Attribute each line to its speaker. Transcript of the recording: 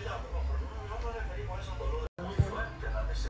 Speaker 1: Yeah.